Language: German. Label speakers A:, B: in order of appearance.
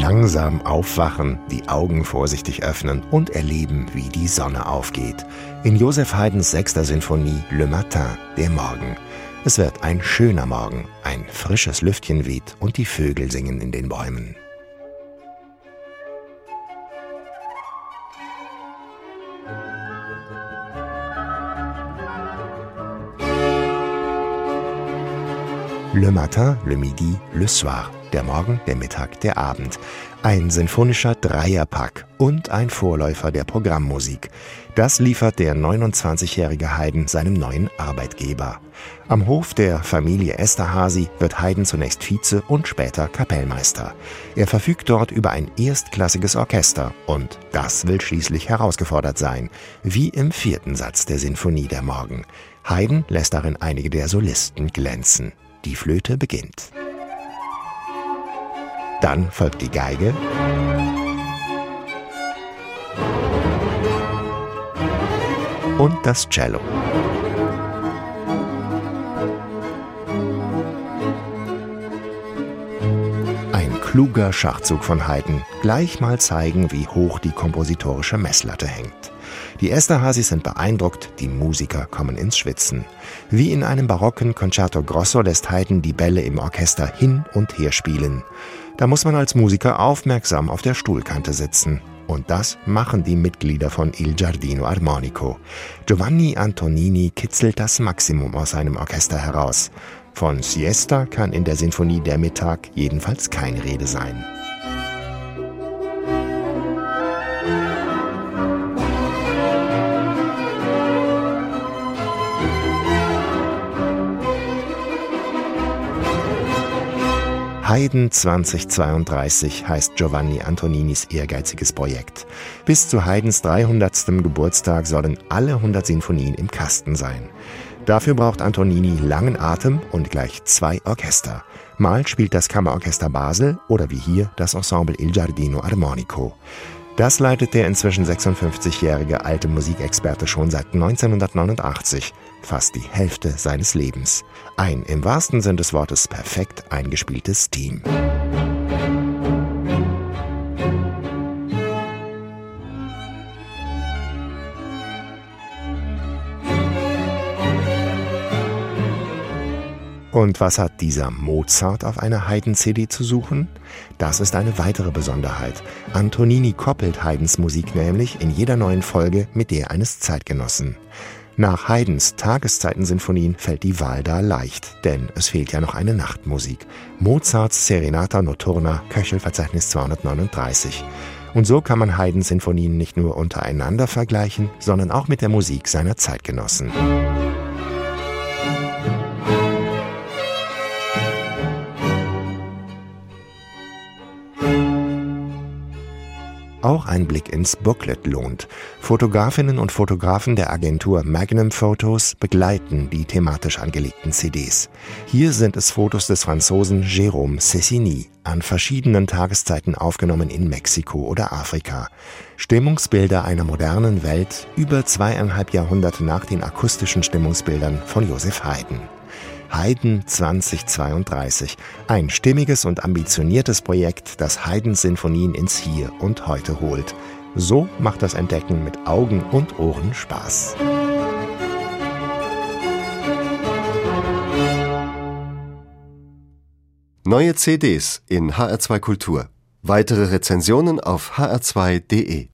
A: langsam aufwachen, die Augen vorsichtig öffnen und erleben, wie die Sonne aufgeht. In Joseph Haydns sechster Sinfonie Le Matin, der Morgen. Es wird ein schöner Morgen, ein frisches Lüftchen weht und die Vögel singen in den Bäumen. Le matin, le midi, le soir. Der Morgen, der Mittag, der Abend. Ein sinfonischer Dreierpack und ein Vorläufer der Programmmusik. Das liefert der 29-jährige Haydn seinem neuen Arbeitgeber. Am Hof der Familie Esterhazy wird Haydn zunächst Vize und später Kapellmeister. Er verfügt dort über ein erstklassiges Orchester und das will schließlich herausgefordert sein, wie im vierten Satz der Sinfonie der Morgen. Haydn lässt darin einige der Solisten glänzen. Die Flöte beginnt. Dann folgt die Geige. Und das Cello. Ein kluger Schachzug von Haydn, gleich mal zeigen, wie hoch die kompositorische Messlatte hängt. Die Esterhazys sind beeindruckt, die Musiker kommen ins Schwitzen. Wie in einem barocken Concerto Grosso lässt Haydn die Bälle im Orchester hin und her spielen. Da muss man als Musiker aufmerksam auf der Stuhlkante sitzen. Und das machen die Mitglieder von Il Giardino Armonico. Giovanni Antonini kitzelt das Maximum aus seinem Orchester heraus. Von Siesta kann in der Sinfonie der Mittag jedenfalls keine Rede sein. Haydn 2032 heißt Giovanni Antoninis ehrgeiziges Projekt. Bis zu Haydns 300. Geburtstag sollen alle 100 Sinfonien im Kasten sein. Dafür braucht Antonini langen Atem und gleich zwei Orchester. Mal spielt das Kammerorchester Basel oder wie hier das Ensemble Il Giardino Armonico. Das leitet der inzwischen 56-jährige alte Musikexperte schon seit 1989, fast die Hälfte seines Lebens. Ein im wahrsten Sinn des Wortes perfekt eingespieltes Team. Und was hat dieser Mozart auf einer Haydn-CD zu suchen? Das ist eine weitere Besonderheit. Antonini koppelt Haydns Musik nämlich in jeder neuen Folge mit der eines Zeitgenossen. Nach Haydns Tageszeitensinfonien fällt die Wahl da leicht, denn es fehlt ja noch eine Nachtmusik. Mozarts Serenata Notturna, Köchelverzeichnis 239. Und so kann man Haydns Sinfonien nicht nur untereinander vergleichen, sondern auch mit der Musik seiner Zeitgenossen. Auch ein Blick ins Booklet lohnt. Fotografinnen und Fotografen der Agentur Magnum Photos begleiten die thematisch angelegten CDs. Hier sind es Fotos des Franzosen Jérôme Cessini, an verschiedenen Tageszeiten aufgenommen in Mexiko oder Afrika. Stimmungsbilder einer modernen Welt über zweieinhalb Jahrhunderte nach den akustischen Stimmungsbildern von Joseph Haydn. Haydn 2032. Ein stimmiges und ambitioniertes Projekt, das Haydns Sinfonien ins Hier und Heute holt. So macht das Entdecken mit Augen und Ohren Spaß.
B: Neue CDs in HR2 Kultur. Weitere Rezensionen auf hr2.de